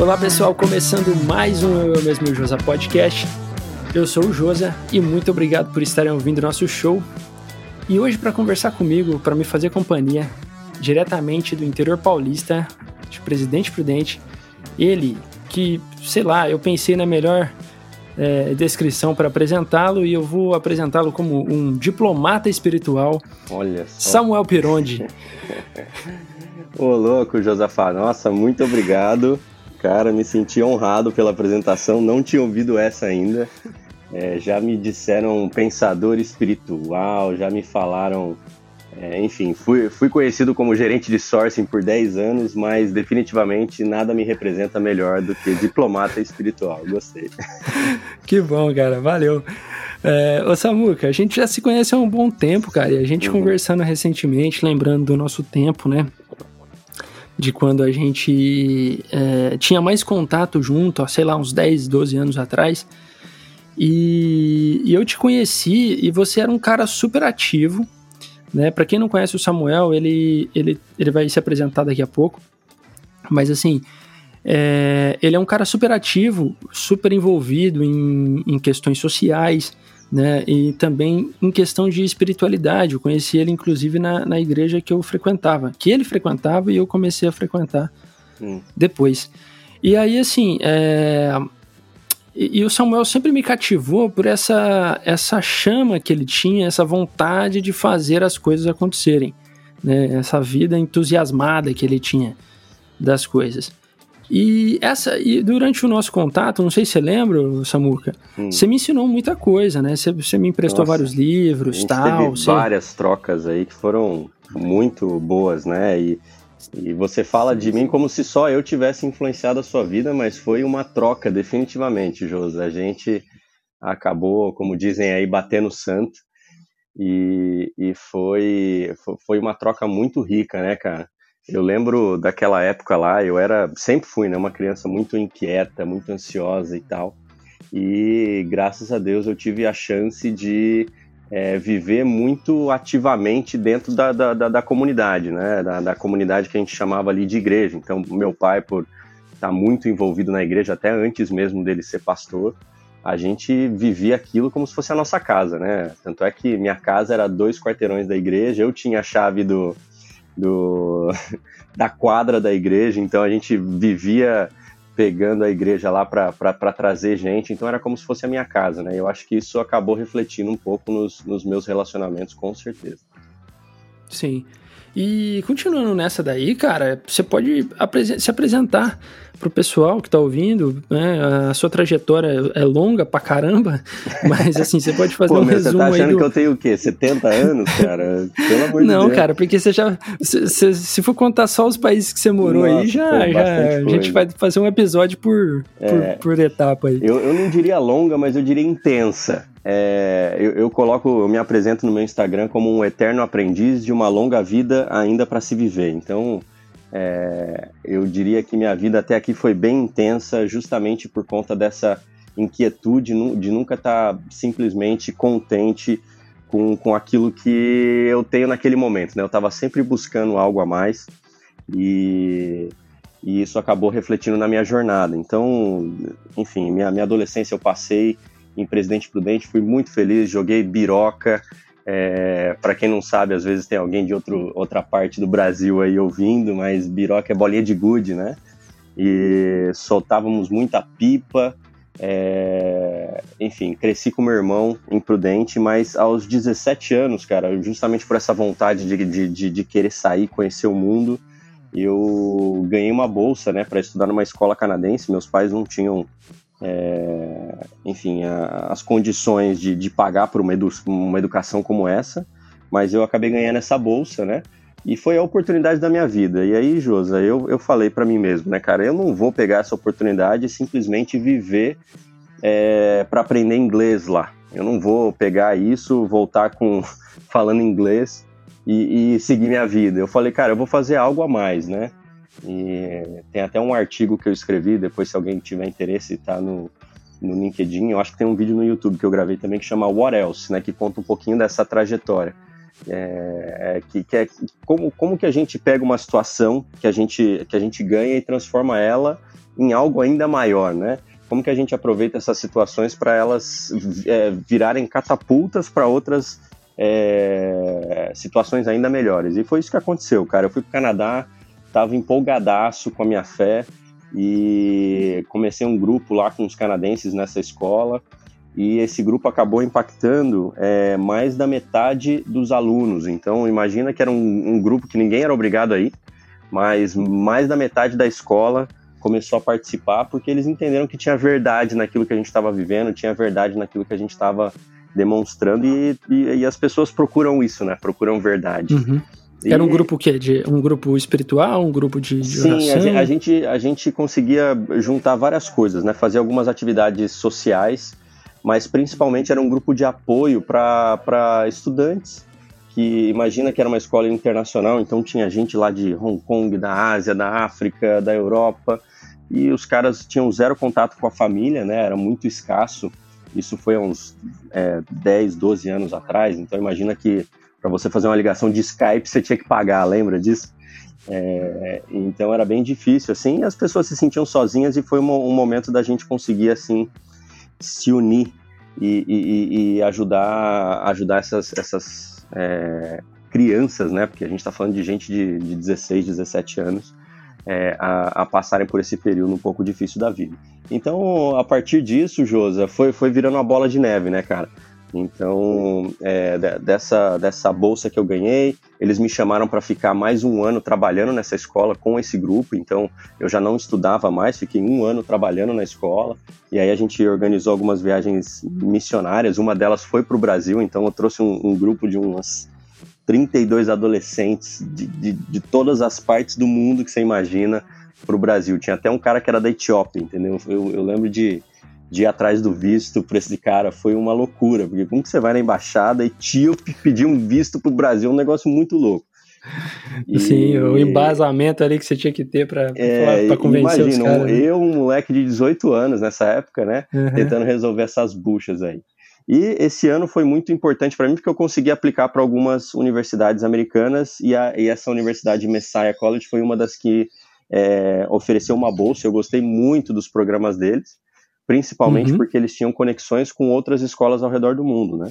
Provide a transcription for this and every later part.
Olá pessoal, começando mais um Eu, Eu Mesmo Josa Podcast. Eu sou o Josa e muito obrigado por estarem ouvindo nosso show. E hoje para conversar comigo, para me fazer companhia, diretamente do interior paulista, de Presidente Prudente, ele que, sei lá, eu pensei na melhor é, descrição para apresentá-lo e eu vou apresentá-lo como um diplomata espiritual. Olha só. Samuel Pironde. Ô louco, Josafá, nossa, muito obrigado. Cara, me senti honrado pela apresentação, não tinha ouvido essa ainda. É, já me disseram pensador espiritual, já me falaram. É, enfim, fui, fui conhecido como gerente de sourcing por 10 anos, mas definitivamente nada me representa melhor do que diplomata espiritual. Gostei. Que bom, cara, valeu. É, ô Samuca, a gente já se conhece há um bom tempo, cara, e a gente uhum. conversando recentemente, lembrando do nosso tempo, né? De quando a gente é, tinha mais contato junto, sei lá, uns 10, 12 anos atrás. E, e, eu te conheci e você era um cara super ativo, né? Para quem não conhece o Samuel, ele, ele, ele vai se apresentar daqui a pouco. Mas assim, é, ele é um cara super ativo, super envolvido em, em questões sociais, né? E também em questão de espiritualidade. Eu conheci ele, inclusive, na, na igreja que eu frequentava, que ele frequentava e eu comecei a frequentar hum. depois. E aí, assim, é... e, e, o Samuel sempre me cativou por essa, essa chama que ele tinha, essa vontade de fazer as coisas acontecerem, né? Essa vida entusiasmada que ele tinha das coisas. E essa e durante o nosso contato, não sei se você lembra, Samuca, hum. você me ensinou muita coisa, né? Você, você me emprestou Nossa, vários livros, tal. Teve você... várias trocas aí que foram muito boas, né? E, e você fala de mim como se só eu tivesse influenciado a sua vida, mas foi uma troca, definitivamente, José. A gente acabou, como dizem aí, batendo santo. E, e foi, foi uma troca muito rica, né, cara? Eu lembro daquela época lá, eu era, sempre fui, né, uma criança muito inquieta, muito ansiosa e tal. E graças a Deus eu tive a chance de é, viver muito ativamente dentro da, da, da, da comunidade, né, da, da, comunidade que a gente chamava ali de igreja. Então, meu pai, por estar muito envolvido na igreja, até antes mesmo dele ser pastor, a gente vivia aquilo como se fosse a nossa casa, né? Tanto é que minha casa era dois quarteirões da igreja, eu tinha a chave do, do, da quadra da igreja, então a gente vivia pegando a igreja lá para trazer gente, então era como se fosse a minha casa, né? Eu acho que isso acabou refletindo um pouco nos, nos meus relacionamentos, com certeza. Sim. E continuando nessa daí, cara, você pode se apresentar pro pessoal que tá ouvindo, né? A sua trajetória é longa pra caramba, mas assim, você pode fazer Pô, um resumo você tá achando do... que eu tenho o quê? 70 anos, cara? Pelo amor de Deus. Não, cara, porque você já se, se, se, for contar só os países que você morou Nossa, aí, já, já a gente vai fazer um episódio por, é, por, por, etapa aí. Eu, eu não diria longa, mas eu diria intensa. É, eu, eu, coloco, eu me apresento no meu Instagram como um eterno aprendiz de uma longa vida ainda para se viver. Então, é, eu diria que minha vida até aqui foi bem intensa, justamente por conta dessa inquietude de nunca estar tá simplesmente contente com, com aquilo que eu tenho naquele momento. Né? Eu estava sempre buscando algo a mais e, e, isso acabou refletindo na minha jornada. Então, enfim, minha, minha adolescência eu passei em Presidente Prudente, fui muito feliz, joguei biroca, é, para quem não sabe, às vezes tem alguém de outro, outra parte do Brasil aí ouvindo, mas biroca é bolinha de gude, né? E soltávamos muita pipa. É, enfim, cresci com meu irmão imprudente, mas aos 17 anos, cara, justamente por essa vontade de, de, de, de querer sair, conhecer o mundo, eu ganhei uma bolsa, né, para estudar numa escola canadense. Meus pais não tinham é, enfim, a, as condições de, de pagar por uma, edu, uma educação como essa, mas eu acabei ganhando essa bolsa, né? E foi a oportunidade da minha vida. E aí, Josa, eu, eu falei para mim mesmo, né, cara, eu não vou pegar essa oportunidade e simplesmente viver é, para aprender inglês lá. Eu não vou pegar isso, voltar com falando inglês e, e seguir minha vida. Eu falei, cara, eu vou fazer algo a mais, né? E tem até um artigo que eu escrevi, depois se alguém tiver interesse, tá no, no LinkedIn. Eu acho que tem um vídeo no YouTube que eu gravei também que chama What Else, né, que conta um pouquinho dessa trajetória. É, é, que, que é como, como que a gente pega uma situação que a gente, que a gente ganha e transforma ela em algo ainda maior, né? Como que a gente aproveita essas situações para elas é, virarem catapultas para outras é, situações ainda melhores? E foi isso que aconteceu, cara. Eu fui para o Canadá, estava empolgadaço com a minha fé e comecei um grupo lá com os canadenses nessa escola e esse grupo acabou impactando é, mais da metade dos alunos. Então, imagina que era um, um, grupo que ninguém era obrigado a ir, mas mais da metade da escola começou a participar porque eles entenderam que tinha verdade naquilo que a gente estava vivendo, tinha verdade naquilo que a gente estava demonstrando e, e, e, as pessoas procuram isso, né? Procuram verdade. Uhum. Era um grupo que de um grupo espiritual, um grupo de, de Sim, oração? a gente a gente conseguia juntar várias coisas, né? Fazer algumas atividades sociais mas principalmente era um grupo de apoio para estudantes, que imagina que era uma escola internacional, então tinha gente lá de Hong Kong, da Ásia, da África, da Europa, e os caras tinham zero contato com a família, né? Era muito escasso. Isso foi há uns é, 10, 12 anos atrás, então imagina que para você fazer uma ligação de Skype você tinha que pagar, lembra disso? É, então era bem difícil, assim, as pessoas se sentiam sozinhas e foi um, um momento da gente conseguir, assim, se unir e, e, e ajudar, ajudar essas, essas é, crianças, né? Porque a gente está falando de gente de, de 16, 17 anos, é, a, a, passarem por esse período um pouco difícil da vida. Então, a partir disso, Josa, foi, foi virando uma bola de neve, né, cara? Então, é, dessa, dessa bolsa que eu ganhei, eles me chamaram para ficar mais um ano trabalhando nessa escola com esse grupo. Então, eu já não estudava mais, fiquei um ano trabalhando na escola. E aí a gente organizou algumas viagens missionárias. Uma delas foi para o Brasil, então eu trouxe um, um grupo de umas 32 adolescentes de, de, de todas as partes do mundo que você imagina para o Brasil. Tinha até um cara que era da Etiópia, entendeu? Eu, eu lembro de de ir atrás do visto para esse cara foi uma loucura, porque como que você vai na embaixada etíope pedir um visto para o Brasil é um negócio muito louco. E... Sim, o embasamento ali que você tinha que ter para é, convencer imagina, os caras. Né? Eu, um moleque de 18 anos nessa época, né, uhum. tentando resolver essas buchas aí. E esse ano foi muito importante para mim porque eu consegui aplicar para algumas universidades americanas e, a, e, essa universidade Messiah College foi uma das que é, ofereceu uma bolsa. Eu gostei muito dos programas deles principalmente uhum. porque eles tinham conexões com outras escolas ao redor do mundo, né?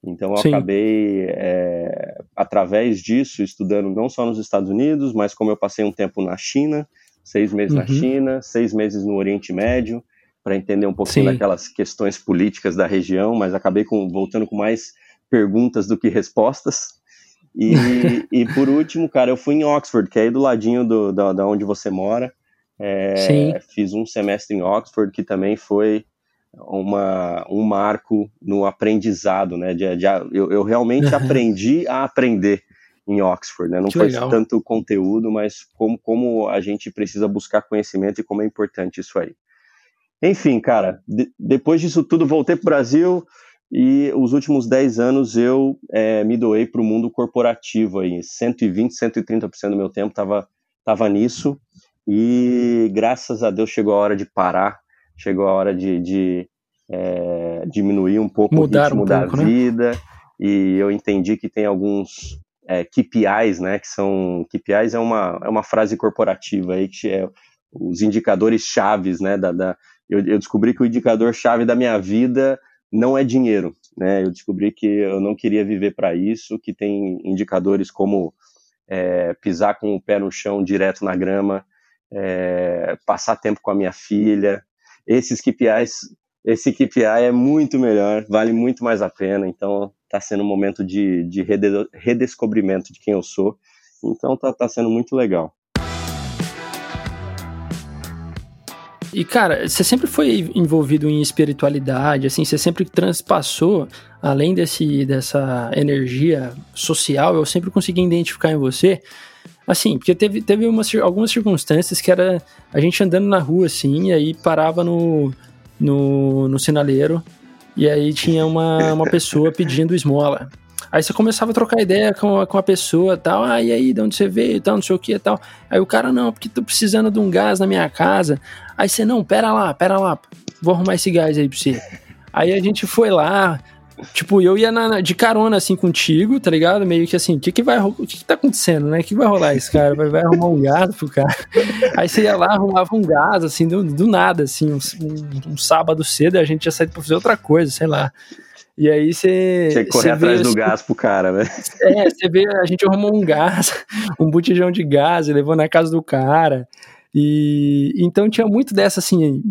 Então eu Sim. acabei, é, através disso, estudando não só nos Estados Unidos, mas como eu passei um tempo na China, seis meses uhum. na China, seis meses no Oriente Médio, para entender um pouquinho Sim. daquelas questões políticas da região, mas acabei com, voltando com mais perguntas do que respostas. E, e por último, cara, eu fui em Oxford, que é aí do ladinho do, da, da onde você mora. É, fiz um semestre em Oxford que também foi uma, um marco no aprendizado, né? De, de eu, eu, realmente aprendi a aprender em Oxford, né? Não que foi legal. tanto conteúdo, mas como, como a gente precisa buscar conhecimento e como é importante isso aí. Enfim, cara, de, depois disso tudo voltei para o Brasil e os últimos 10 anos eu é, me doei para o mundo corporativo aí, 120, 130% do meu tempo estava tava nisso e graças a Deus chegou a hora de parar, chegou a hora de, de é, diminuir um pouco Mudar o ritmo um da pouco, né? vida. Né? E eu entendi que tem alguns é, KPIs, né? Que são KPIs é uma, é uma frase corporativa aí que é os indicadores chaves, né? Da, da eu, eu descobri que o indicador chave da minha vida não é dinheiro, né? Eu descobri que eu não queria viver para isso, que tem indicadores como é, pisar com o pé no chão direto na grama, é, passar tempo com a minha filha. Esses KPIs, esse KPI é muito melhor, vale muito mais a pena. Então, está sendo um momento de, de redescobrimento de quem eu sou. Então, está tá sendo muito legal. E, cara, você sempre foi envolvido em espiritualidade, assim, você sempre transpassou, além desse, dessa energia social, eu sempre consegui identificar em você Assim, porque teve, teve umas, algumas circunstâncias que era a gente andando na rua, assim, e aí parava no, no, no sinaleiro, e aí tinha uma, uma pessoa pedindo esmola. Aí você começava a trocar ideia com a, com a pessoa tal, ah, e aí, de onde você veio tal, não sei o que tal. Aí o cara, não, porque tô precisando de um gás na minha casa. Aí você, não, pera lá, pera lá, vou arrumar esse gás aí pra você. Aí a gente foi lá, Tipo, eu ia na, de carona, assim, contigo, tá ligado? Meio que assim, o que que vai, o que que tá acontecendo, né? O que vai rolar esse cara? Vai, vai arrumar um gás pro cara? Aí você ia lá, arrumava um gás, assim, do, do nada, assim, um, um, um sábado cedo, a gente ia sair pra fazer outra coisa, sei lá. E aí você. Você correr atrás vê, do assim, gás pro cara, né? É, você vê, a gente arrumou um gás, um botijão de gás, e levou na casa do cara. E então tinha muito dessa assim.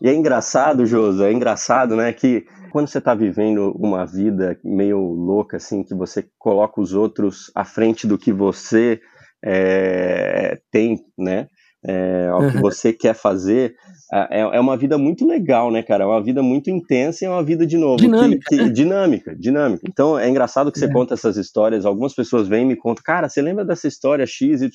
E é engraçado, Joso, é engraçado, né, que quando você está vivendo uma vida meio louca, assim, que você coloca os outros à frente do que você é, tem, né? É, o que você quer fazer, é, é uma vida muito legal, né, cara? É uma vida muito intensa e é uma vida, de novo, dinâmica. Que, que, dinâmica, dinâmica. Então é engraçado que você é. conta essas histórias. Algumas pessoas vêm e me contam, cara, você lembra dessa história XYZ?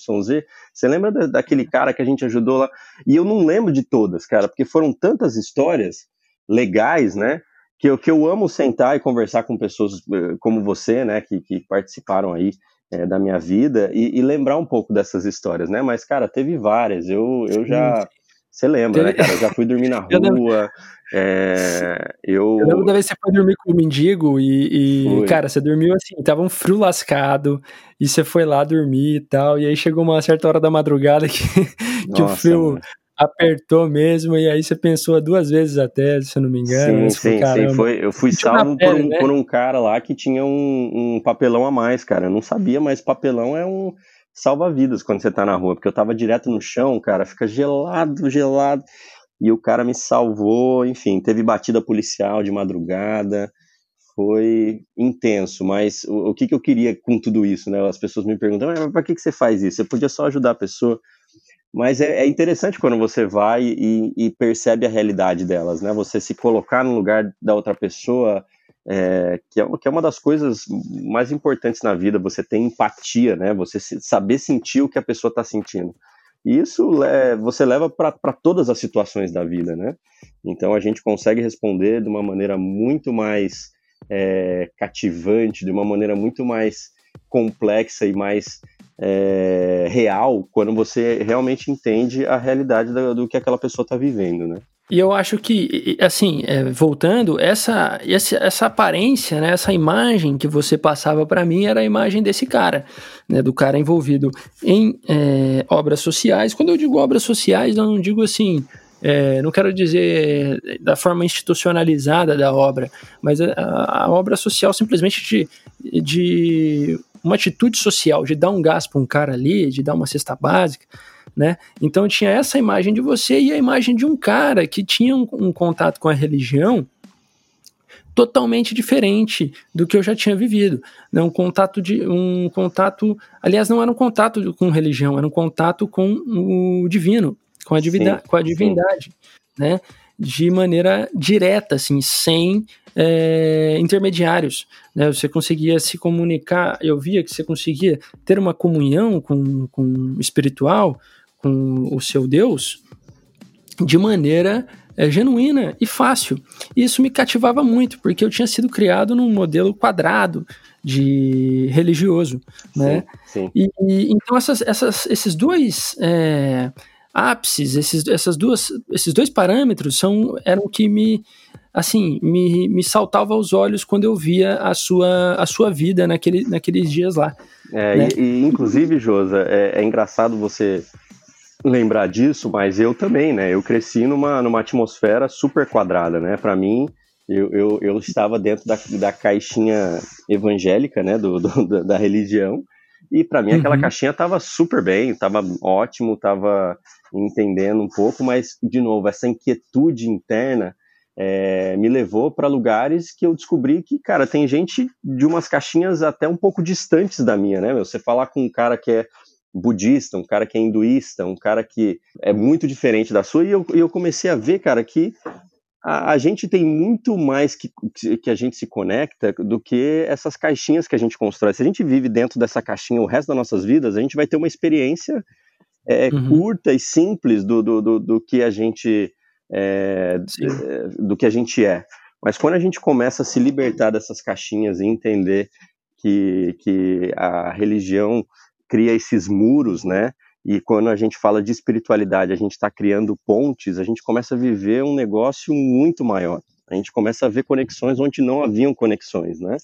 Você lembra da, daquele cara que a gente ajudou lá? E eu não lembro de todas, cara, porque foram tantas histórias legais, né? Que eu, que eu amo sentar e conversar com pessoas eh, como você, né, que, que participaram aí é, da minha vida e, e, lembrar um pouco dessas histórias, né? Mas, cara, teve várias. Eu, eu já. Você lembra, né, cara? Eu já fui dormir na rua. É, eu... eu lembro da vez que você foi dormir com o mendigo e, e cara, você dormiu assim, tava um frio lascado, e você foi lá dormir e tal, e aí chegou uma certa hora da madrugada que, que Nossa, o frio mano apertou mesmo, e aí você pensou duas vezes até, se eu não me engano. Sim, sim, sim. Foi, eu fui salvo pele, por, um, né? por um cara lá que tinha um, um, papelão a mais, cara. Eu não sabia, mas papelão é um salva-vidas quando você tá na rua, porque eu tava direto no chão, cara, fica gelado, gelado. E o cara me salvou, enfim, teve batida policial de madrugada, foi intenso, mas o, o que, que eu queria com tudo isso, né? As pessoas me perguntam, mas pra que, que você faz isso? Você podia só ajudar a pessoa. Mas é, é, interessante quando você vai e, e, percebe a realidade delas, né? Você se colocar no lugar da outra pessoa, é, que, é, que, é, uma das coisas mais importantes na vida, você ter empatia, né? Você se, saber sentir o que a pessoa está sentindo. E isso você leva para todas as situações da vida, né? Então a gente consegue responder de uma maneira muito mais é, cativante, de uma maneira muito mais complexa e mais é, real quando você realmente entende a realidade do, do que aquela pessoa está vivendo, né? E eu acho que, assim, é, voltando, essa, essa, essa aparência, né, essa imagem que você passava para mim era a imagem desse cara, né, do cara envolvido em é, obras sociais. Quando eu digo obras sociais, eu não digo assim, é, não quero dizer da forma institucionalizada da obra, mas a, a obra social simplesmente de, de uma atitude social de dar um gás para um cara ali, de dar uma cesta básica, né? Então tinha essa imagem de você e a imagem de um cara que tinha um, um contato com a religião totalmente diferente do que eu já tinha vivido. Né? Um contato de um contato, aliás, não era um contato com religião, era um contato com o divino, com a, divida, com a divindade, né? De maneira direta, assim, sem é, intermediários. Né? Você conseguia se comunicar, eu via que você conseguia ter uma comunhão com, com espiritual, com o seu Deus, de maneira é, genuína e fácil. E isso me cativava muito, porque eu tinha sido criado num modelo quadrado de religioso, né? Sim, sim. E, e, então essas, essas, esses dois é, ápices, esses, essas duas, esses dois parâmetros são eram o que me assim me, me saltava aos olhos quando eu via a sua, a sua vida naquele, naqueles dias lá. É, né? e, e, inclusive, Josa, é, é, engraçado você lembrar disso, mas eu também, né? Eu cresci numa, numa atmosfera super quadrada, né? Para mim, eu, eu, eu, estava dentro da, da caixinha evangélica, né? Do, do da religião. E para mim aquela uhum. caixinha estava super bem, estava ótimo, estava entendendo um pouco, mas de novo essa inquietude interna é, me levou para lugares que eu descobri que, cara, tem gente de umas caixinhas até um pouco distantes da minha, né? Você falar com um cara que é budista, um cara que é hinduísta, um cara que é muito diferente da sua, e eu, eu comecei a ver, cara, que a, a, gente tem muito mais que, que a gente se conecta do que essas caixinhas que a gente constrói. Se a gente vive dentro dessa caixinha o resto das nossas vidas, a gente vai ter uma experiência é, uhum. curta e simples do, do, do, do que a gente é, é, do que a gente é. Mas quando a gente começa a se libertar dessas caixinhas e entender que, que a religião cria esses muros, né? E quando a gente fala de espiritualidade, a gente está criando pontes, a gente começa a viver um negócio muito maior. A gente começa a ver conexões onde não haviam conexões, né?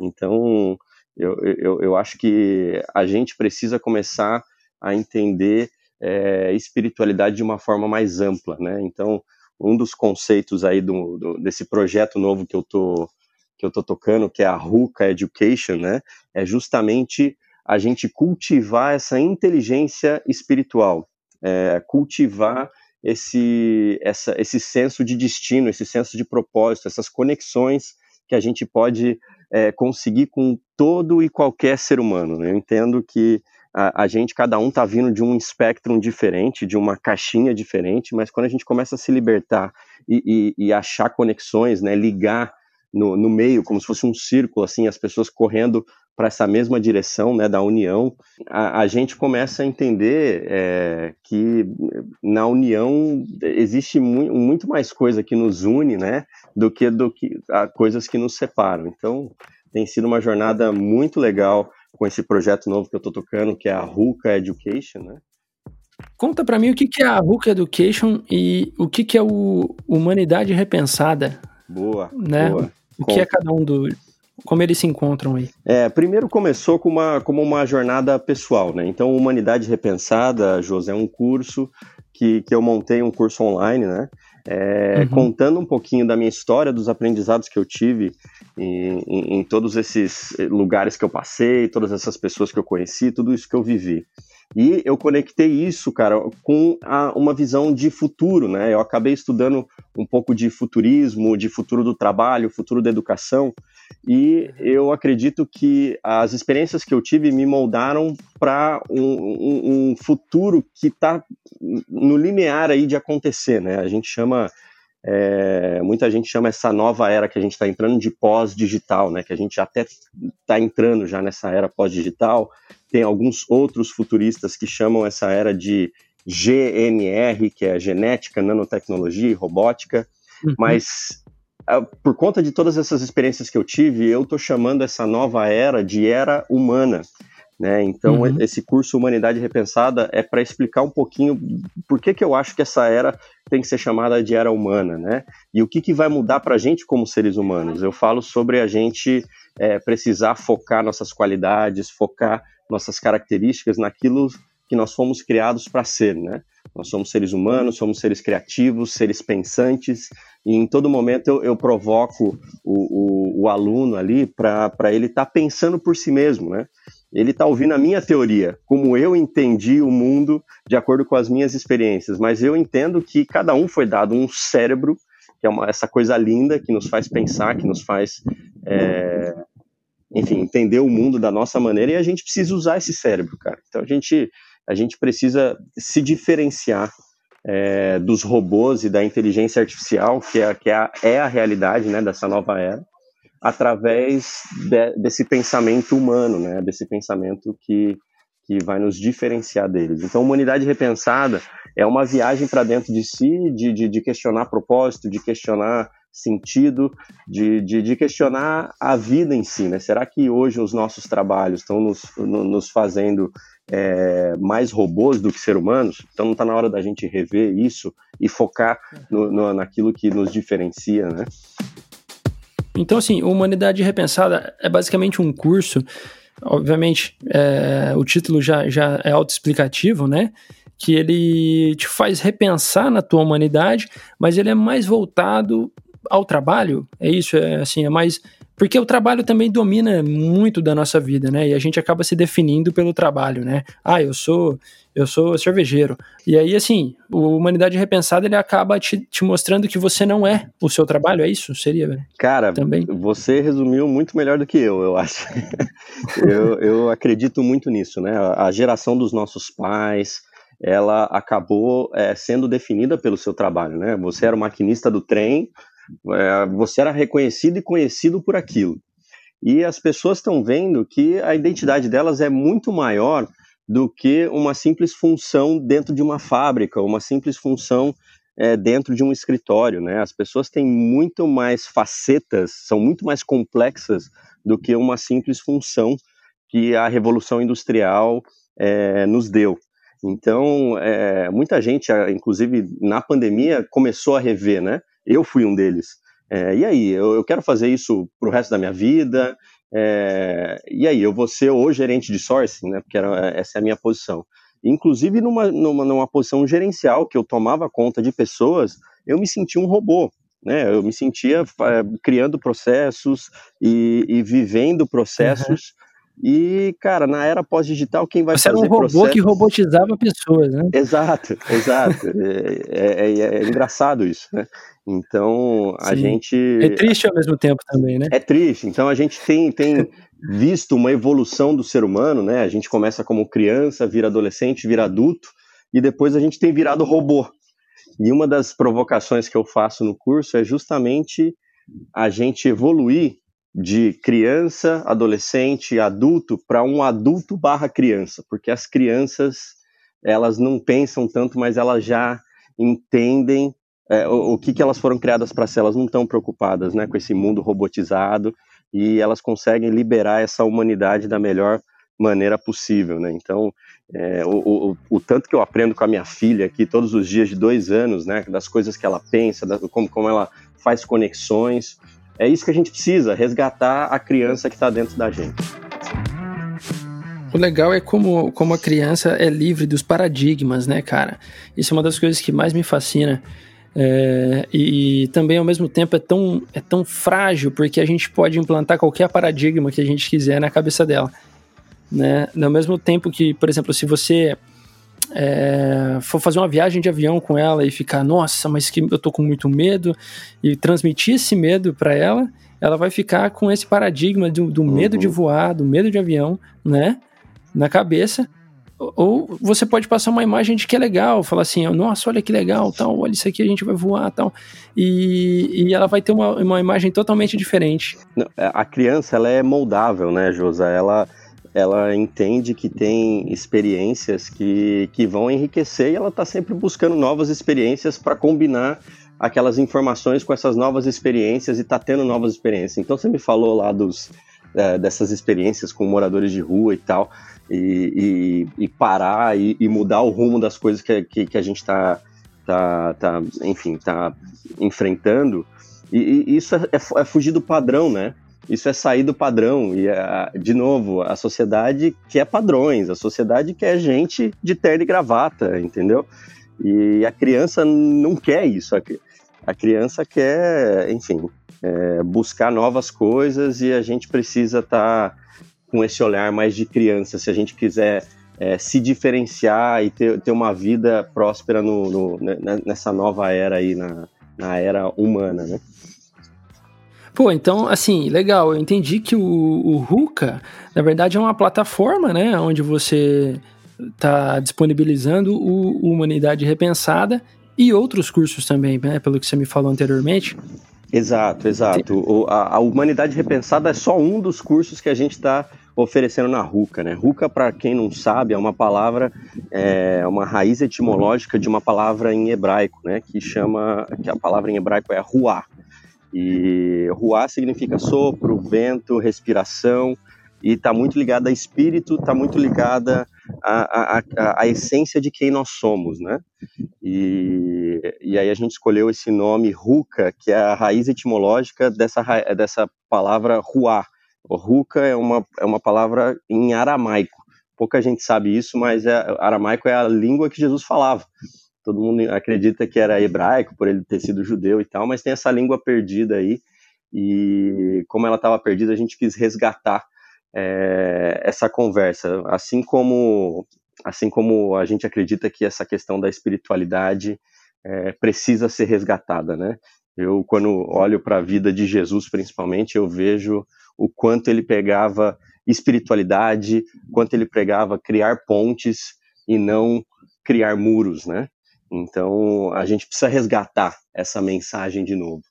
Então, eu, eu, eu acho que a gente precisa começar a entender é, espiritualidade de uma forma mais ampla, né? Então, um dos conceitos aí do, do, desse projeto novo que eu tô que eu tô tocando, que é a Ruka Education, né? É justamente a gente cultivar essa inteligência espiritual, é, cultivar esse, essa, esse senso de destino, esse senso de propósito, essas conexões que a gente pode é, conseguir com todo e qualquer ser humano. Né? Eu entendo que a, a gente, cada um está vindo de um espectro diferente, de uma caixinha diferente, mas quando a gente começa a se libertar e, e, e achar conexões, né, ligar no, no, meio, como se fosse um círculo, assim, as pessoas correndo para essa mesma direção, né, da união, a, a gente começa a entender é, que na união existe mu muito mais coisa que nos une, né, do que do que a, coisas que nos separam. Então, tem sido uma jornada muito legal com esse projeto novo que eu estou tocando, que é a Ruka Education, né? Conta para mim o que, que é a Ruka Education e o que, que é o Humanidade Repensada. Boa, né? boa. O que é cada um do. Como eles se encontram aí? É, primeiro começou com uma, como uma jornada pessoal, né? Então, Humanidade Repensada, José, é um curso que, que eu montei, um curso online, né? É, uhum. contando um pouquinho da minha história, dos aprendizados que eu tive em, em, em, todos esses lugares que eu passei, todas essas pessoas que eu conheci, tudo isso que eu vivi. E eu conectei isso, cara, com a, uma visão de futuro, né? Eu acabei estudando um pouco de futurismo, de futuro do trabalho, futuro da educação, e eu acredito que as experiências que eu tive me moldaram para um, um, um, futuro que está no limiar aí de acontecer, né? A gente chama é, muita gente chama essa nova era que a gente está entrando de pós-digital, né? Que a gente até está entrando já nessa era pós-digital. Tem alguns outros futuristas que chamam essa era de GNR, que é genética, nanotecnologia e robótica. Uhum. Mas por conta de todas essas experiências que eu tive, eu estou chamando essa nova era de era humana. Né? Então, uhum. esse curso Humanidade Repensada é para explicar um pouquinho por que, que eu acho que essa era tem que ser chamada de era humana, né? E o que, que vai mudar para a gente como seres humanos. Eu falo sobre a gente é, precisar focar nossas qualidades, focar nossas características naquilo que nós fomos criados para ser, né? Nós somos seres humanos, somos seres criativos, seres pensantes, e em todo momento eu, eu provoco o, o, o, aluno ali para ele estar tá pensando por si mesmo, né? Ele está ouvindo a minha teoria, como eu entendi o mundo de acordo com as minhas experiências, mas eu entendo que cada um foi dado um cérebro, que é uma, essa coisa linda que nos faz pensar, que nos faz, é, enfim, entender o mundo da nossa maneira, e a gente precisa usar esse cérebro, cara. Então a gente, a gente precisa se diferenciar é, dos robôs e da inteligência artificial, que é, que é, a, é a realidade né, dessa nova era através de, desse pensamento humano, né? Desse pensamento que que vai nos diferenciar deles. Então, humanidade repensada é uma viagem para dentro de si, de, de, de, questionar propósito, de questionar sentido, de, de, de, questionar a vida em si. Né? Será que hoje os nossos trabalhos estão nos, nos fazendo é, mais robôs do que ser humanos? Então, não está na hora da gente rever isso e focar no, no, naquilo que nos diferencia, né? Então, assim, Humanidade Repensada é basicamente um curso. Obviamente, é, o título já, já é autoexplicativo, né? Que ele te faz repensar na tua humanidade, mas ele é mais voltado ao trabalho. É isso, é assim, é mais porque o trabalho também domina muito da nossa vida, né? E a gente acaba se definindo pelo trabalho, né? Ah, eu sou eu sou cervejeiro. E aí, assim, o Humanidade Repensada, ele acaba te, te mostrando que você não é o seu trabalho, é isso? Seria, Cara, também? você resumiu muito melhor do que eu, eu acho. eu, eu acredito muito nisso, né? A geração dos nossos pais, ela acabou é, sendo definida pelo seu trabalho, né? Você era o maquinista do trem, é, você era reconhecido e conhecido por aquilo. E as pessoas estão vendo que a identidade delas é muito maior do que uma simples função dentro de uma fábrica, uma simples função é, dentro de um escritório. Né? As pessoas têm muito mais facetas, são muito mais complexas do que uma simples função que a Revolução Industrial é, nos deu. Então, é, muita gente, inclusive na pandemia, começou a rever, né? Eu fui um deles. É, e aí, eu, eu, quero fazer isso pro resto da minha vida, é, e aí, eu vou ser o gerente de sourcing, né, porque era, essa é a minha posição. Inclusive, numa, numa, numa posição gerencial, que eu tomava conta de pessoas, eu me sentia um robô, né? Eu me sentia é, criando processos e, e vivendo processos. Uhum. E, cara, na era pós-digital, quem vai Você fazer era um robô que robotizava pessoas, né? Exato, exato. é, é, é, é, engraçado isso, né? Então, a Sim. gente... É triste ao mesmo tempo também, né? É triste. Então, a gente tem, tem visto uma evolução do ser humano, né? A gente começa como criança, vira adolescente, vira adulto, e depois a gente tem virado robô. E uma das provocações que eu faço no curso é justamente a gente evoluir de criança, adolescente, adulto para um adulto barra criança, porque as crianças elas não pensam tanto, mas elas já entendem é, o, o, que, que elas foram criadas para ser, elas não estão preocupadas né, com esse mundo robotizado e elas conseguem liberar essa humanidade da melhor maneira possível, né? Então, é, o, o, o, tanto que eu aprendo com a minha filha aqui todos os dias de dois anos, né? Das coisas que ela pensa, da, como, como ela faz conexões, é isso que a gente precisa, resgatar a criança que está dentro da gente. O legal é como, como a criança é livre dos paradigmas, né, cara? Isso é uma das coisas que mais me fascina. É, e, e, também ao mesmo tempo é tão, é tão frágil porque a gente pode implantar qualquer paradigma que a gente quiser na cabeça dela né? No mesmo tempo que, por exemplo, se você é, for fazer uma viagem de avião com ela e ficar, nossa, mas que eu tô com muito medo, e transmitir esse medo para ela, ela vai ficar com esse paradigma do, do medo uhum. de voar, do medo de avião, né? Na cabeça. Ou você pode passar uma imagem de que é legal, falar assim, nossa, olha que legal, tal, olha isso aqui, a gente vai voar, tal. E, e ela vai ter uma, uma imagem totalmente diferente. A criança, ela é moldável, né, Josa? Ela ela entende que tem experiências que, que vão enriquecer e ela está sempre buscando novas experiências para combinar aquelas informações com essas novas experiências e está tendo novas experiências. Então você me falou lá dos, é, dessas experiências com moradores de rua e tal, e, e, e parar e, e, mudar o rumo das coisas que, que, que a gente está, tá, tá, enfim, tá enfrentando. E, isso é, é, é fugir do padrão, né? Isso é sair do padrão. E, a, de novo, a sociedade quer padrões, a sociedade quer gente de terno e gravata, entendeu? E a criança não quer isso. A, a criança quer, enfim, é, buscar novas coisas e a gente precisa estar tá com esse olhar mais de criança. Se a gente quiser é, se diferenciar e ter, ter uma vida próspera no, no, nessa nova era aí, na, na era humana, né? Pô, então, assim, legal. Eu entendi que o, o Ruka, na verdade, é uma plataforma, né? Onde você está disponibilizando o, Humanidade Repensada e outros cursos também, né? Pelo que você me falou anteriormente. Exato, exato. O, a, a, Humanidade Repensada é só um dos cursos que a gente está oferecendo na RUCA, né? RUCA, para quem não sabe, é uma palavra, é uma raiz etimológica de uma palavra em hebraico, né? Que chama, que a palavra em hebraico é ruá. E ruá significa sopro, vento, respiração, e está muito ligada a espírito, está muito ligada à, essência de quem nós somos, né? E, e aí a gente escolheu esse nome Ruka, que é a raiz etimológica dessa, dessa palavra ruá. Ruka é uma, é uma palavra em aramaico. Pouca gente sabe isso, mas é, aramaico é a língua que Jesus falava todo mundo acredita que era hebraico por ele ter sido judeu e tal, mas tem essa língua perdida aí e como ela estava perdida a gente quis resgatar é, essa conversa, assim como assim como a gente acredita que essa questão da espiritualidade é, precisa ser resgatada, né? Eu quando olho para a vida de Jesus principalmente eu vejo o quanto ele pegava espiritualidade, quanto ele pregava criar pontes e não criar muros, né? Então a gente precisa resgatar essa mensagem de novo.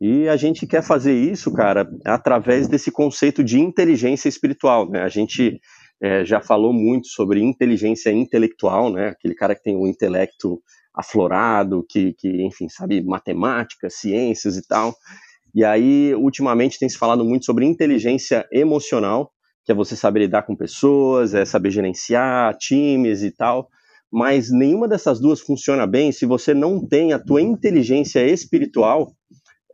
E a gente quer fazer isso, cara, através desse conceito de inteligência espiritual. Né? A gente é, já falou muito sobre inteligência intelectual, né? Aquele cara que tem o intelecto aflorado, que, que enfim, sabe matemática, ciências e tal. E aí, ultimamente, tem se falado muito sobre inteligência emocional, que é você saber lidar com pessoas, é saber gerenciar times e tal mas nenhuma dessas duas funciona bem se você não tem a tua inteligência espiritual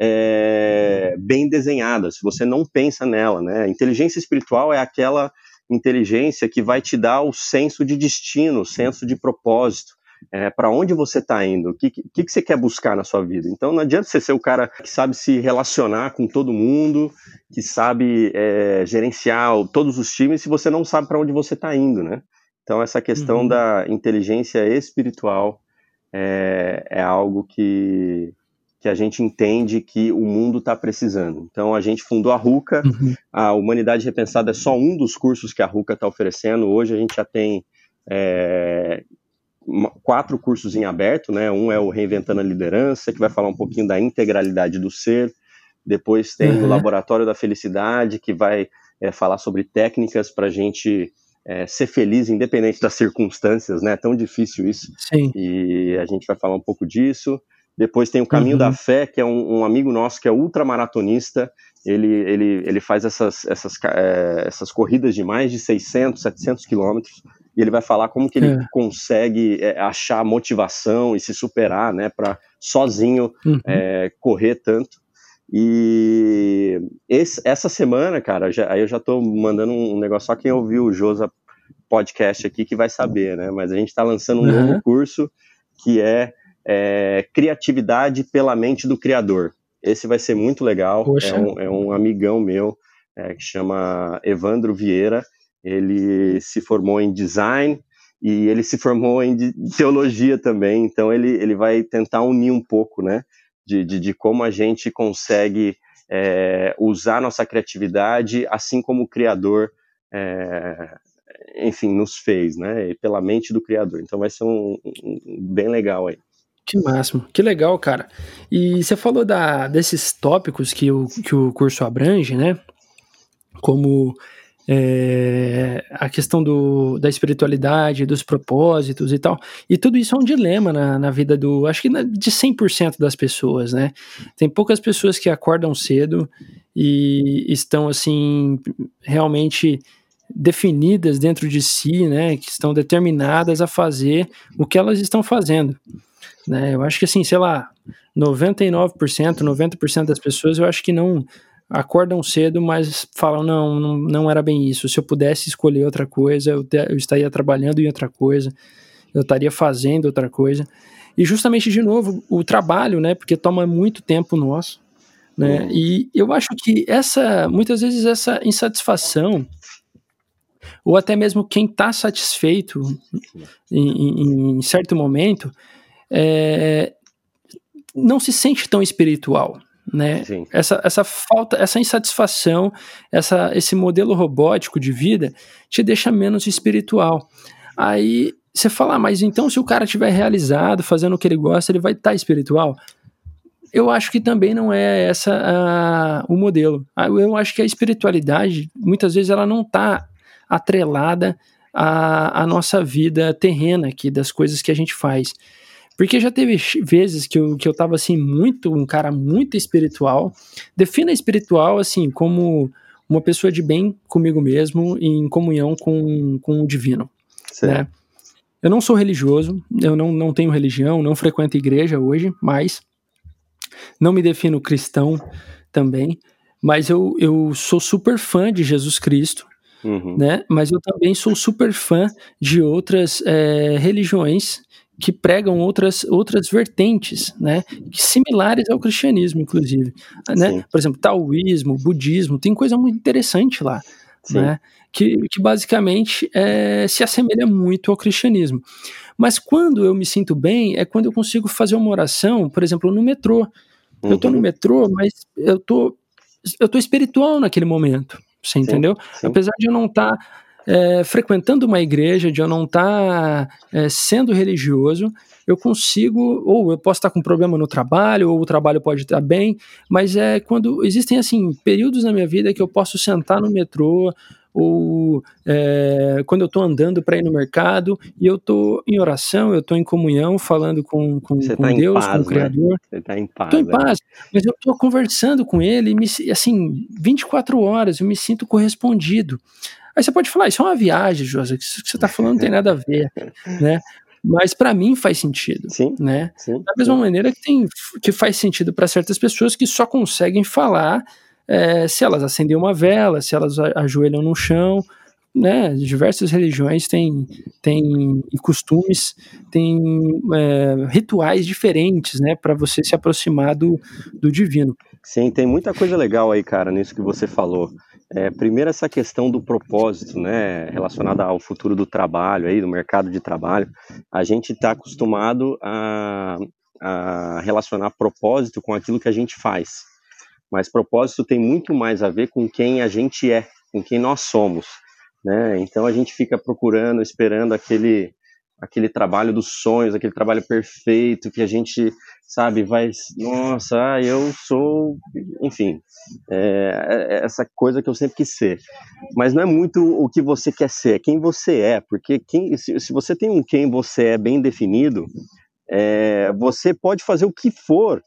é, bem desenhada, se você não pensa nela, né? Inteligência espiritual é aquela inteligência que vai te dar o senso de destino, o senso de propósito. É, para onde você está indo, o que, que, que, você quer buscar na sua vida. Então não adianta você ser o cara que sabe se relacionar com todo mundo, que sabe é, gerenciar todos os times, se você não sabe para onde você está indo, né? Então essa questão uhum. da inteligência espiritual é, é algo que, que a gente entende que o mundo está precisando. Então a gente fundou a RUCA, uhum. a Humanidade Repensada é só um dos cursos que a RUCA está oferecendo. Hoje a gente já tem é, quatro cursos em aberto, né? Um é o Reinventando a Liderança, que vai falar um pouquinho da integralidade do ser. Depois tem uhum. o Laboratório da Felicidade, que vai é, falar sobre técnicas para a gente é, ser feliz independente das circunstâncias, né? É tão difícil isso. Sim. E a gente vai falar um pouco disso. Depois tem o Caminho uhum. da Fé, que é um, um, amigo nosso que é ultramaratonista. Ele, ele, ele faz essas, essas, é, essas corridas de mais de 600, 700 quilômetros. E ele vai falar como que ele é. consegue é, achar motivação e se superar, né? Para sozinho uhum. É, correr tanto. E esse, essa semana, cara, já, aí eu já tô mandando um negócio, só quem ouviu o Josa podcast aqui que vai saber, né? Mas a gente está lançando um uhum. novo curso que é, é, Criatividade pela Mente do Criador. Esse vai ser muito legal. É um, é um, amigão meu é, que chama Evandro Vieira. Ele se formou em design e ele se formou em teologia também. Então ele, ele vai tentar unir um pouco, né? De, de, de como a gente consegue é, usar nossa criatividade, assim como o Criador, é, enfim, nos fez, né? Pela mente do Criador. Então vai ser um, um, bem legal aí. Que máximo, que legal, cara. E você falou da, desses tópicos que o, que o curso abrange, né? Como é, a questão do, da espiritualidade, dos propósitos e tal. E tudo isso é um dilema na, na vida do, acho que na, de 100% das pessoas, né? Tem poucas pessoas que acordam cedo e estão, assim, realmente definidas dentro de si, né? Que estão determinadas a fazer o que elas estão fazendo. Né? Eu acho que, assim, sei lá, 99%, 90% das pessoas, eu acho que não acordam cedo, mas falam: não, não, não era bem isso. Se eu pudesse escolher outra coisa, eu, te, eu estaria trabalhando em outra coisa, eu estaria fazendo outra coisa. E justamente, de novo, o trabalho, né? Porque toma muito tempo nosso. Né? Uhum. E eu acho que essa, muitas vezes, essa insatisfação, ou até mesmo quem está satisfeito em, em, em, certo momento, é, não se sente tão espiritual né? Essa, essa falta, essa insatisfação, essa, esse modelo robótico de vida te deixa menos espiritual. Aí você fala, ah, mas então se o cara tiver realizado, fazendo o que ele gosta, ele vai estar tá espiritual? Eu acho que também não é essa uh, o modelo. Ah, eu acho que a espiritualidade, muitas vezes, ela não está atrelada à, à nossa vida terrena aqui, das coisas que a gente faz. Porque já teve vezes que eu, que eu tava assim, muito, um cara muito espiritual. Defina espiritual assim como uma pessoa de bem comigo mesmo, em comunhão com, com o divino. Né? Eu não sou religioso, eu não, não tenho religião, não frequento igreja hoje, mas não me defino cristão também, mas eu, eu sou super fã de Jesus Cristo, uhum. né? Mas eu também sou super fã de outras é, religiões que pregam outras, outras vertentes, né, similares ao cristianismo, inclusive, né? Por exemplo, taoísmo, budismo, tem coisa muito interessante lá, Sim. né, que, que basicamente é, se assemelha muito ao cristianismo. Mas quando eu me sinto bem é quando eu consigo fazer uma oração, por exemplo, no metrô. Uhum. Eu tô no uhum. metrô, mas eu tô eu tô espiritual naquele momento, você entendeu? Sim. Apesar de eu não estar tá é, frequentando uma igreja, de eu não estar tá, é, sendo religioso, eu consigo, ou eu posso estar tá com problema no trabalho, ou o trabalho pode estar bem, mas é quando existem assim períodos na minha vida que eu posso sentar no metrô ou é, quando eu estou andando para ir no mercado e eu estou em oração, eu estou em comunhão, falando com, com, com tá Deus, paz, com o né? Criador. Né? Você está em paz. Estou em é. paz, mas eu estou conversando com Ele, me, assim, 24 horas, eu me sinto correspondido. Aí você pode falar, isso é uma viagem, Josa, isso que você está falando não tem nada a ver, né? mas para mim faz sentido, sim, né? Sim, da mesma sim. maneira que tem que faz sentido para certas pessoas que só conseguem falar é, se elas acendem uma vela, se elas ajoelham no chão, né, diversas religiões têm, têm costumes, têm é, rituais diferentes, né, para você se aproximar do, do divino. Sim, tem muita coisa legal aí, cara, nisso que você falou. É, primeiro essa questão do propósito, né, relacionada ao futuro do trabalho aí, do mercado de trabalho. A gente está acostumado a, a relacionar propósito com aquilo que a gente faz, mas propósito tem muito mais a ver com quem a gente é, com quem nós somos né? Então a gente fica procurando, esperando aquele aquele trabalho dos sonhos, aquele trabalho perfeito que a gente sabe vai, nossa, eu sou, enfim, é, é, essa coisa que eu sempre quis ser. Mas não é muito o que você quer ser, é quem você é, porque quem, se, se você tem um quem você é bem definido, é, você pode fazer o que for,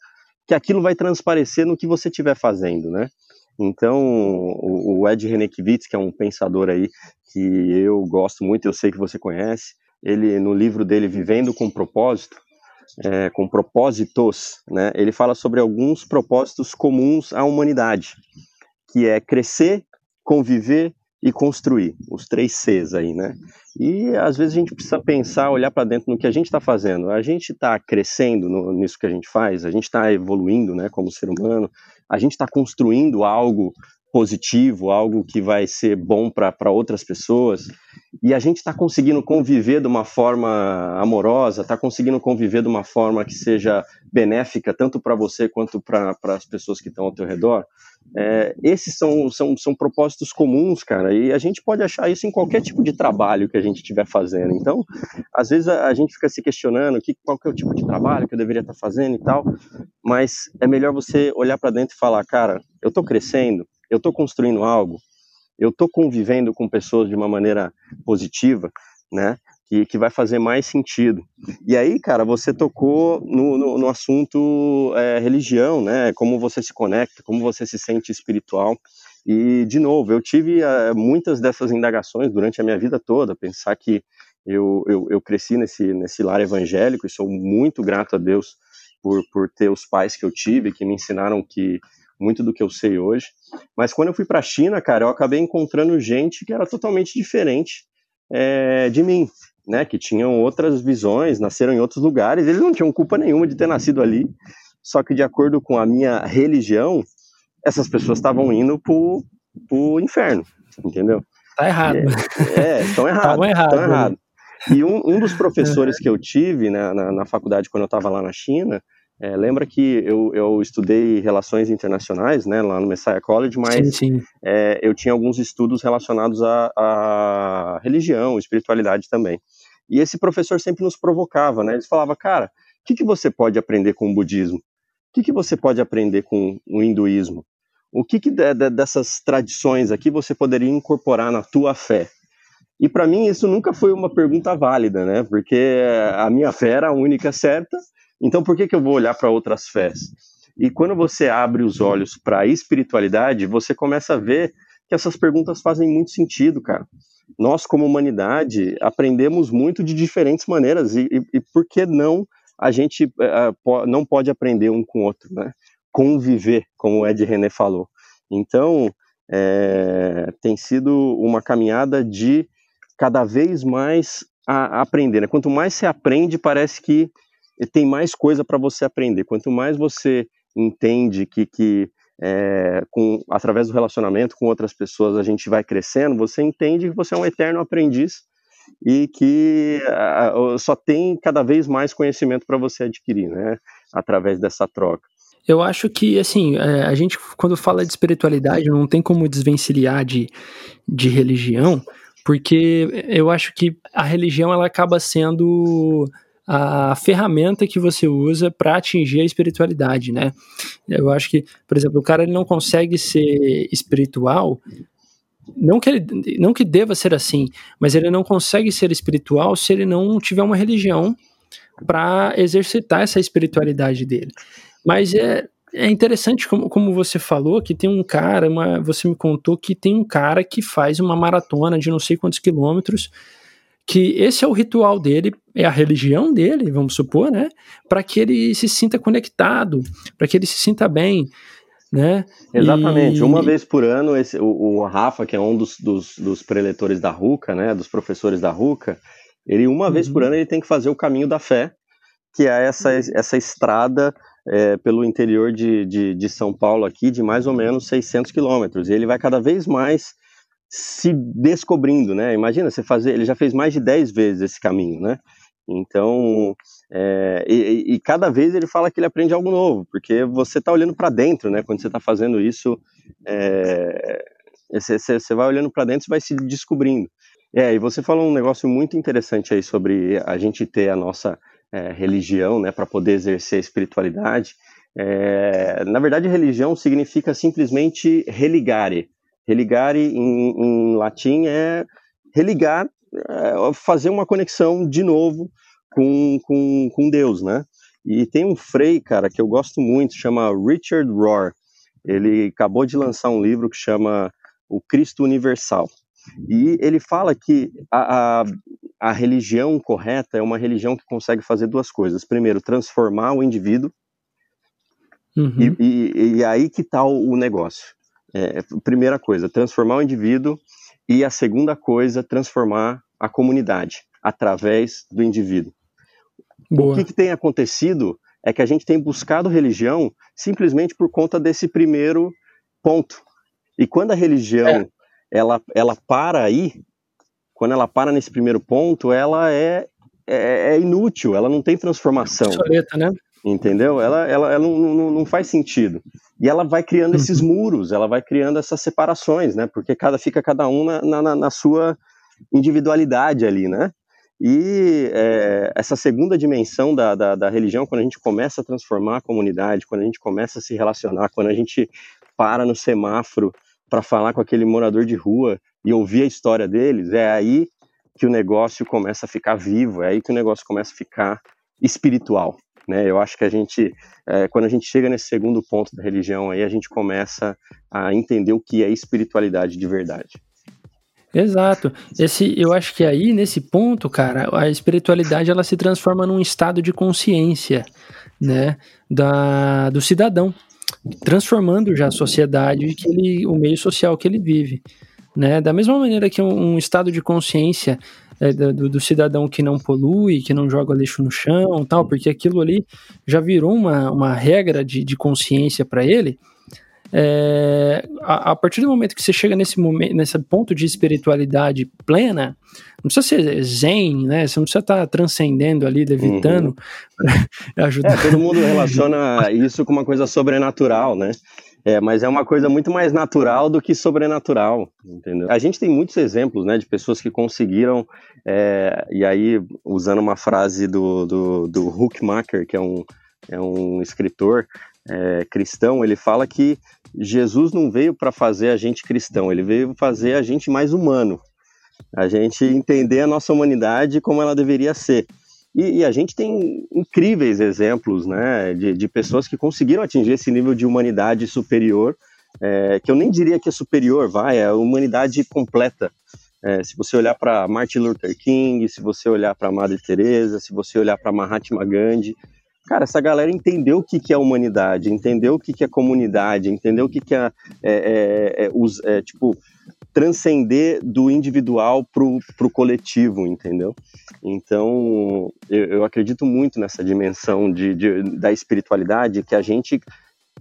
que aquilo vai transparecer no que você estiver fazendo, né? Então, o, Ed Renekiewicz, que é um pensador aí que eu gosto muito, eu sei que você conhece, ele no livro dele Vivendo com Propósito, é, com propósitos, né, ele fala sobre alguns propósitos comuns à humanidade, que é crescer, conviver e construir, os três Cs aí, né? E às vezes a gente precisa pensar, olhar para dentro no que a gente está fazendo. A gente está crescendo no, nisso que a gente faz, a gente está evoluindo, né, como ser humano, a gente está construindo algo positivo, algo que vai ser bom para outras pessoas, e a gente está conseguindo conviver de uma forma amorosa, está conseguindo conviver de uma forma que seja benéfica tanto para você quanto para as pessoas que estão ao teu redor. É, esses são, são, são propósitos comuns, cara, e a gente pode achar isso em qualquer tipo de trabalho que a gente estiver fazendo. Então, às vezes a, a, gente fica se questionando que, qual que é o tipo de trabalho que eu deveria estar tá fazendo e tal, mas é melhor você olhar para dentro e falar, cara, eu estou crescendo, eu estou construindo algo, eu estou convivendo com pessoas de uma maneira positiva, né? Que, que vai fazer mais sentido. E aí, cara, você tocou no, no, no assunto é, religião, né? Como você se conecta, como você se sente espiritual. E, de novo, eu tive é, muitas dessas indagações durante a minha vida toda, pensar que eu, eu, eu cresci nesse, nesse lar evangélico e sou muito grato a Deus por, por ter os pais que eu tive, que me ensinaram que muito do que eu sei hoje. Mas quando eu fui para a China, cara, eu acabei encontrando gente que era totalmente diferente é, de mim, né? Que tinham outras visões, nasceram em outros lugares. Eles não tinham culpa nenhuma de ter nascido ali. Só que de acordo com a minha religião, essas pessoas estavam indo pro, pro inferno, entendeu? Tá errado. É, estão é, errados. errado, estão errado. E um, um dos professores que eu tive né, na, na faculdade quando eu estava lá na China, é, lembra que eu, eu estudei relações internacionais, né, lá no Messiah College, mas sim, sim. É, eu tinha alguns estudos relacionados à, à, religião, espiritualidade também. E esse professor sempre nos provocava, né? Ele falava, cara, o que, que você pode aprender com o budismo? O que, que você pode aprender com o hinduísmo? O que, que de, de, dessas tradições aqui você poderia incorporar na tua fé? E para mim isso nunca foi uma pergunta válida, né? Porque a minha fé era a única certa então, por que, que eu vou olhar para outras fés? E quando você abre os olhos para a espiritualidade, você começa a ver que essas perguntas fazem muito sentido, cara. Nós, como humanidade, aprendemos muito de diferentes maneiras, e, e, e por que não a gente uh, não pode aprender um com o outro, né? Conviver, como o Ed René falou. Então, é, tem sido uma caminhada de cada vez mais a, a aprender. Né? Quanto mais se aprende, parece que tem mais coisa para você aprender. Quanto mais você entende que, que é, com, através do relacionamento com outras pessoas a gente vai crescendo, você entende que você é um eterno aprendiz e que só tem cada vez mais conhecimento para você adquirir, né? Através dessa troca. Eu acho que, assim, é, a gente, quando fala de espiritualidade, não tem como desvencilhar de, de religião, porque eu acho que a religião ela acaba sendo a ferramenta que você usa para atingir a espiritualidade, né? Eu acho que, por exemplo, o cara ele não consegue ser espiritual, não que ele, não que deva ser assim, mas ele não consegue ser espiritual se ele não tiver uma religião para exercitar essa espiritualidade dele. Mas é, é interessante como, como você falou que tem um cara, uma, você me contou que tem um cara que faz uma maratona de não sei quantos quilômetros que esse é o ritual dele, é a religião dele, vamos supor, né? Para que ele se sinta conectado, para que ele se sinta bem, né? Exatamente. E... Uma vez por ano, esse, o, o, Rafa, que é um dos, dos, dos preletores da RUCA, né? Dos professores da RUCA, ele uma uhum. vez por ano ele tem que fazer o caminho da fé, que é essa, essa estrada é, pelo interior de, de, de, São Paulo aqui, de mais ou menos 600 quilômetros. E ele vai cada vez mais se descobrindo, né? Imagina, você fazer, ele já fez mais de 10 vezes esse caminho, né? Então, é, e, e, cada vez ele fala que ele aprende algo novo, porque você está olhando para dentro, né? Quando você está fazendo isso, é, você, você vai olhando para dentro e vai se descobrindo. É, e você falou um negócio muito interessante aí sobre a gente ter a nossa é, religião, né, para poder exercer a espiritualidade. É, na verdade, religião significa simplesmente religare, Religare em, em latim é religar, é fazer uma conexão de novo com, com, com Deus, né? E tem um frei, cara, que eu gosto muito, chama Richard Rohr. Ele acabou de lançar um livro que chama O Cristo Universal. E ele fala que a, a, a religião correta é uma religião que consegue fazer duas coisas. Primeiro, transformar o indivíduo. Uhum. E, e, e, aí que está o, o negócio. É, primeira coisa, transformar o indivíduo e a segunda coisa, transformar a comunidade através do indivíduo. Boa. O que, que, tem acontecido é que a gente tem buscado religião simplesmente por conta desse primeiro ponto. E quando a religião é. ela, ela para aí, quando ela para nesse primeiro ponto, ela é, é, é inútil, ela não tem transformação. Soleta, né? Entendeu? Ela, ela, ela não, não, não, faz sentido. E ela vai criando esses uhum. muros, ela vai criando essas separações, né? Porque cada fica cada um na, na, na sua individualidade ali, né? E é, essa segunda dimensão da, da, da, religião, quando a gente começa a transformar a comunidade, quando a gente começa a se relacionar, quando a gente para no semáforo para falar com aquele morador de rua e ouvir a história deles, é aí que o negócio começa a ficar vivo, é aí que o negócio começa a ficar espiritual. Né? Eu acho que a gente, é, quando a gente chega nesse segundo ponto da religião, aí a gente começa a entender o que é espiritualidade de verdade. Exato. Esse, eu acho que aí nesse ponto, cara, a espiritualidade ela se transforma num estado de consciência, né, da, do cidadão, transformando já a sociedade, que ele, o meio social que ele vive, né? Da mesma maneira que um, um estado de consciência é, do, do, cidadão que não polui, que não joga lixo no chão, tal, porque aquilo ali já virou uma, uma regra de, de consciência para ele. É, a, a, partir do momento que você chega nesse momento, nesse ponto de espiritualidade plena, não precisa ser zen, né? Você não precisa estar tá transcendendo ali, levitando, uhum. ajudar. É, todo mundo relaciona isso com uma coisa sobrenatural, né? É, mas é uma coisa muito mais natural do que sobrenatural, entendeu? A gente tem muitos exemplos, né, de pessoas que conseguiram, é, e aí, usando uma frase do, do, do Huckmacher, que é um, é um escritor é, cristão, ele fala que Jesus não veio para fazer a gente cristão, ele veio fazer a gente mais humano, a gente entender a nossa humanidade como ela deveria ser. E, e, a gente tem incríveis exemplos né, de, de, pessoas que conseguiram atingir esse nível de humanidade superior, é, que eu nem diria que é superior, vai, é a humanidade completa. É, se você olhar para Martin Luther King, se você olhar para Madre Teresa, se você olhar para Mahatma Gandhi, cara, essa galera entendeu o que, que é humanidade, entendeu o que, que é comunidade, entendeu o que, que é, é, é, é, é tipo transcender do individual pro, pro coletivo, entendeu? Então, eu, eu acredito muito nessa dimensão de, de, da espiritualidade que a gente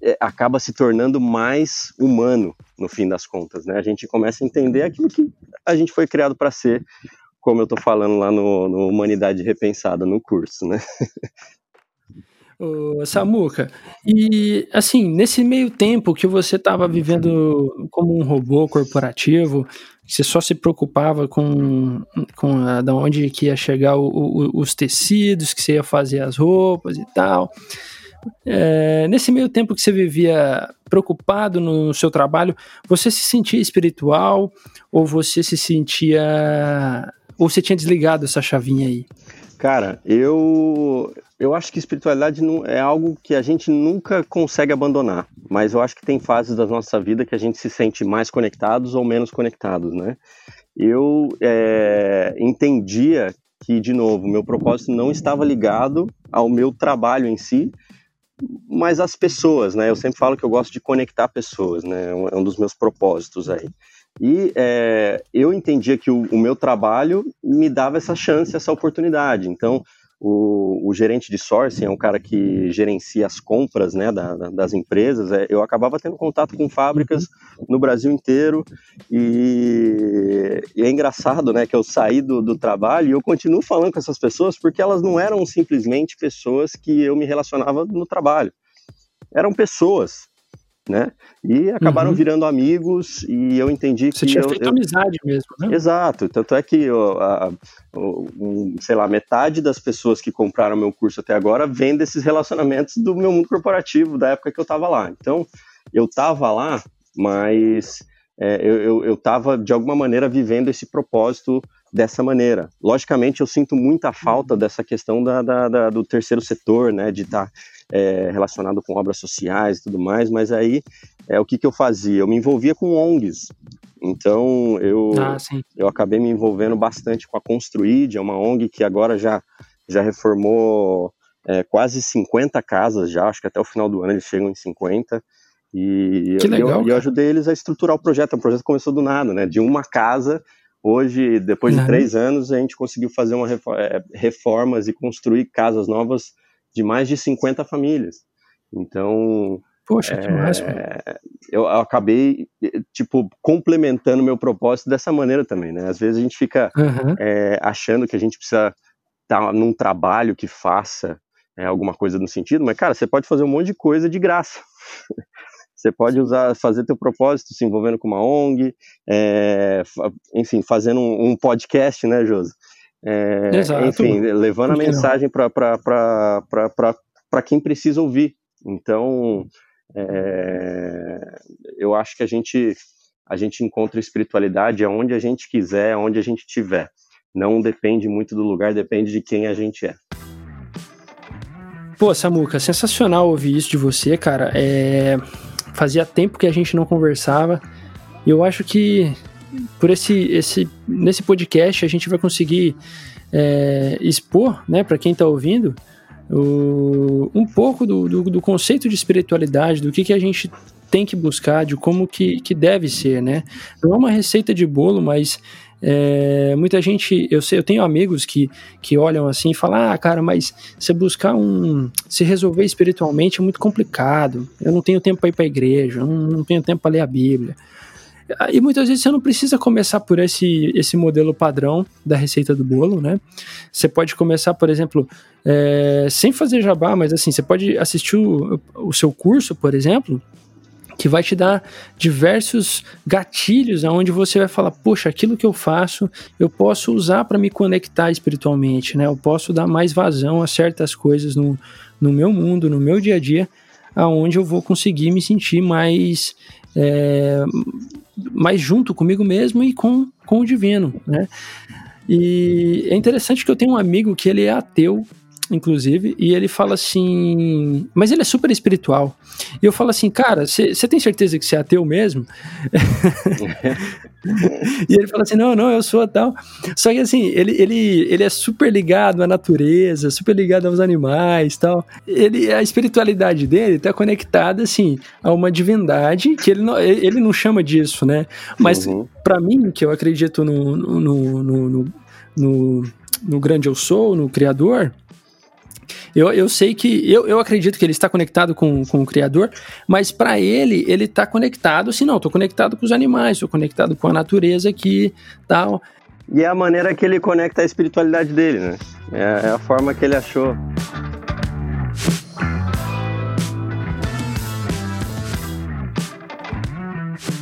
é, acaba se tornando mais humano no fim das contas, né? A gente começa a entender aquilo que a gente foi criado para ser, como eu estou falando lá no, no Humanidade Repensada, no curso, né? Ô, Samuca, e assim, nesse meio tempo que você estava vivendo como um robô corporativo, você só se preocupava com, com a, da onde que ia chegar o, o, os tecidos, que você ia fazer as roupas e tal. É, nesse meio tempo que você vivia preocupado no seu trabalho, você se sentia espiritual ou você se sentia. ou você tinha desligado essa chavinha aí? Cara, eu eu acho que espiritualidade é algo que a gente nunca consegue abandonar, mas eu acho que tem fases da nossa vida que a gente se sente mais conectados ou menos conectados, né? eu é, entendia que, de novo, meu propósito não estava ligado ao meu trabalho em si, mas às pessoas, né? Eu sempre falo que eu gosto de conectar pessoas, né? É um dos meus propósitos aí. E é, eu entendia que o, o, meu trabalho me dava essa chance, essa oportunidade. Então, o, o, gerente de sourcing é um cara que gerencia as compras né, da, da, das empresas. É, eu acabava tendo contato com fábricas no Brasil inteiro e, e, é engraçado né, que eu saí do, do trabalho e eu continuo falando com essas pessoas porque elas não eram simplesmente pessoas que eu me relacionava no trabalho. Eram pessoas né? E acabaram uhum. virando amigos e eu entendi que. Você tinha eu, feito eu... amizade mesmo, né? Exato. Tanto é que, a, a, um, sei lá, metade das pessoas que compraram meu curso até agora vem desses relacionamentos do meu mundo corporativo, da época que eu estava lá. Então, eu estava lá, mas é, eu estava, de alguma maneira, vivendo esse propósito dessa maneira. Logicamente, eu sinto muita falta dessa questão da, da, da do terceiro setor, né, de estar tá, é, relacionado com obras sociais e tudo mais, mas aí é o que, que eu fazia? Eu me envolvia com ONGs. Então, eu, ah, eu acabei me envolvendo bastante com a Construid, é uma ONG que agora já, já reformou é, quase 50 casas já, acho que até o final do ano eles chegam em 50. E que legal, eu, eu ajudei eles a estruturar o projeto. O projeto começou do nada, né? De uma casa Hoje, depois de uhum. três anos, a gente conseguiu fazer uma é, reformas e construir casas novas de mais de 50 famílias. Então, Poxa, é, que máximo. Eu acabei, tipo, complementando meu propósito dessa maneira também, né? Às vezes a gente fica uhum. é, achando que a gente precisa estar tá num trabalho que faça é, alguma coisa no sentido, mas, cara, você pode fazer um monte de coisa de graça. Você pode usar, fazer teu propósito se envolvendo com uma ONG, é, enfim, fazendo um, um, podcast, né, Josi? É, Exato. Enfim, levando a mensagem para quem precisa ouvir. Então, é, eu acho que a gente, a gente encontra espiritualidade aonde a gente quiser, aonde a gente tiver. Não depende muito do lugar, depende de quem a gente é. Pô, Samuca, sensacional ouvir isso de você, cara. É fazia tempo que a gente não conversava. E eu acho que por esse, esse nesse podcast a gente vai conseguir é, expor, né, para quem está ouvindo, o, um pouco do, do, do, conceito de espiritualidade, do que, que a gente tem que buscar, de como que, que deve ser, né? Não é uma receita de bolo, mas é, muita gente, eu sei, eu tenho amigos que, que olham assim e falam: ah, cara, mas você buscar um. se resolver espiritualmente é muito complicado. Eu não tenho tempo para ir para a igreja, eu não, não tenho tempo para ler a Bíblia. E muitas vezes você não precisa começar por esse, esse modelo padrão da receita do bolo, né? Você pode começar, por exemplo, é, sem fazer jabá, mas assim, você pode assistir o, o seu curso, por exemplo, que vai te dar diversos gatilhos aonde você vai falar, poxa, aquilo que eu faço, eu posso usar para me conectar espiritualmente, né? Eu posso dar mais vazão a certas coisas no, no meu mundo, no meu dia a dia, aonde eu vou conseguir me sentir mais é, junto comigo mesmo e com, com o divino, né? E é interessante que eu tenho um amigo que ele é ateu inclusive, e ele fala assim. Mas ele é super espiritual. E eu falo assim, cara, você tem certeza que você é ateu mesmo? e ele fala assim: não, não, eu sou tal. Só que assim, ele, ele, ele é super ligado à natureza, super ligado aos animais tal. Ele, a espiritualidade dele está conectada, assim, a uma divindade que ele não, ele não chama disso, né? Mas uhum. para mim, que eu acredito no, no, no, no, no, no grande eu sou, no Criador eu, eu sei que. Eu, eu acredito que ele está conectado com, com o Criador, mas para ele, ele está conectado, assim, não, estou conectado com os animais, estou conectado com a natureza aqui tal. E é a maneira que ele conecta a espiritualidade dele, né? É, é a forma que ele achou.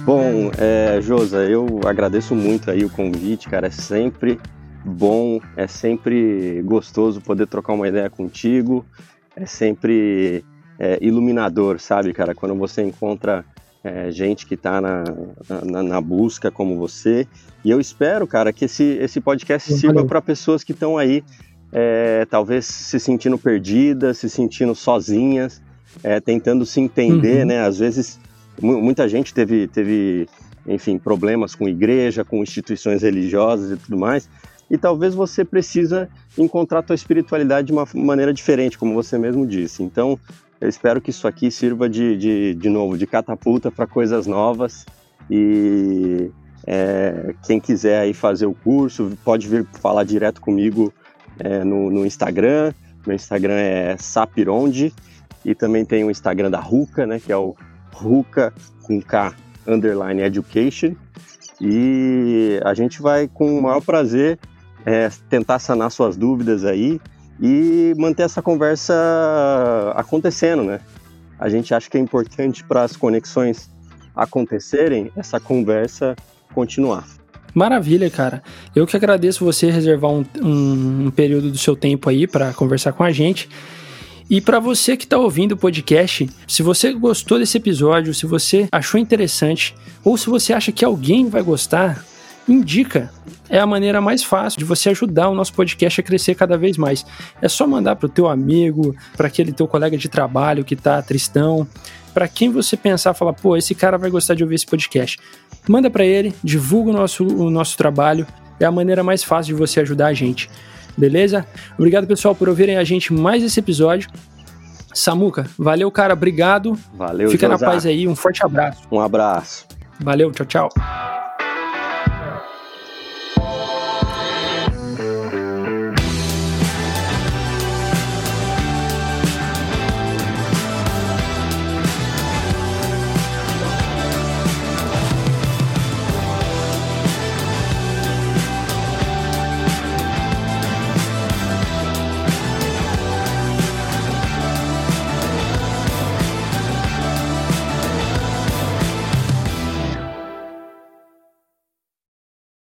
Bom, é, Josa, eu agradeço muito aí o convite, cara. É sempre bom, é sempre gostoso poder trocar uma ideia contigo, é sempre é, iluminador, sabe, cara? Quando você encontra é, gente que está na, na, na, busca como você. E eu espero, cara, que esse, esse podcast sirva para pessoas que estão aí, é, talvez se sentindo perdidas, se sentindo sozinhas, é, tentando se entender, uhum. né? Às vezes, muita gente teve, teve enfim, problemas com igreja, com instituições religiosas e tudo mais. E talvez você precisa encontrar a tua espiritualidade de uma maneira diferente, como você mesmo disse. Então, eu espero que isso aqui sirva de, de, de novo, de catapulta para coisas novas. E é, quem quiser aí fazer o curso, pode vir falar direto comigo é, no, no, Instagram. Meu Instagram é Sapironde. E também tem o Instagram da Ruca, né? Que é o Ruca com K underline education. E a gente vai com o maior prazer é, tentar sanar suas dúvidas aí e manter essa conversa acontecendo, né? A gente acha que é importante para as conexões acontecerem, essa conversa continuar. Maravilha, cara. Eu que agradeço você reservar um, um, um período do seu tempo aí para conversar com a gente. E para você que está ouvindo o podcast, se você gostou desse episódio, se você achou interessante, ou se você acha que alguém vai gostar, indica. É a maneira mais fácil de você ajudar o nosso podcast a crescer cada vez mais. É só mandar para o teu amigo, para aquele teu colega de trabalho que está tristão, para quem você pensar, falar, pô, esse cara vai gostar de ouvir esse podcast. Manda para ele, divulga o nosso, o nosso trabalho. É a maneira mais fácil de você ajudar a gente. Beleza? Obrigado, pessoal, por ouvirem a gente mais esse episódio. Samuca, valeu, cara. Obrigado. Valeu, Fica José. na paz aí. Um forte abraço. Um abraço. Valeu, tchau, tchau.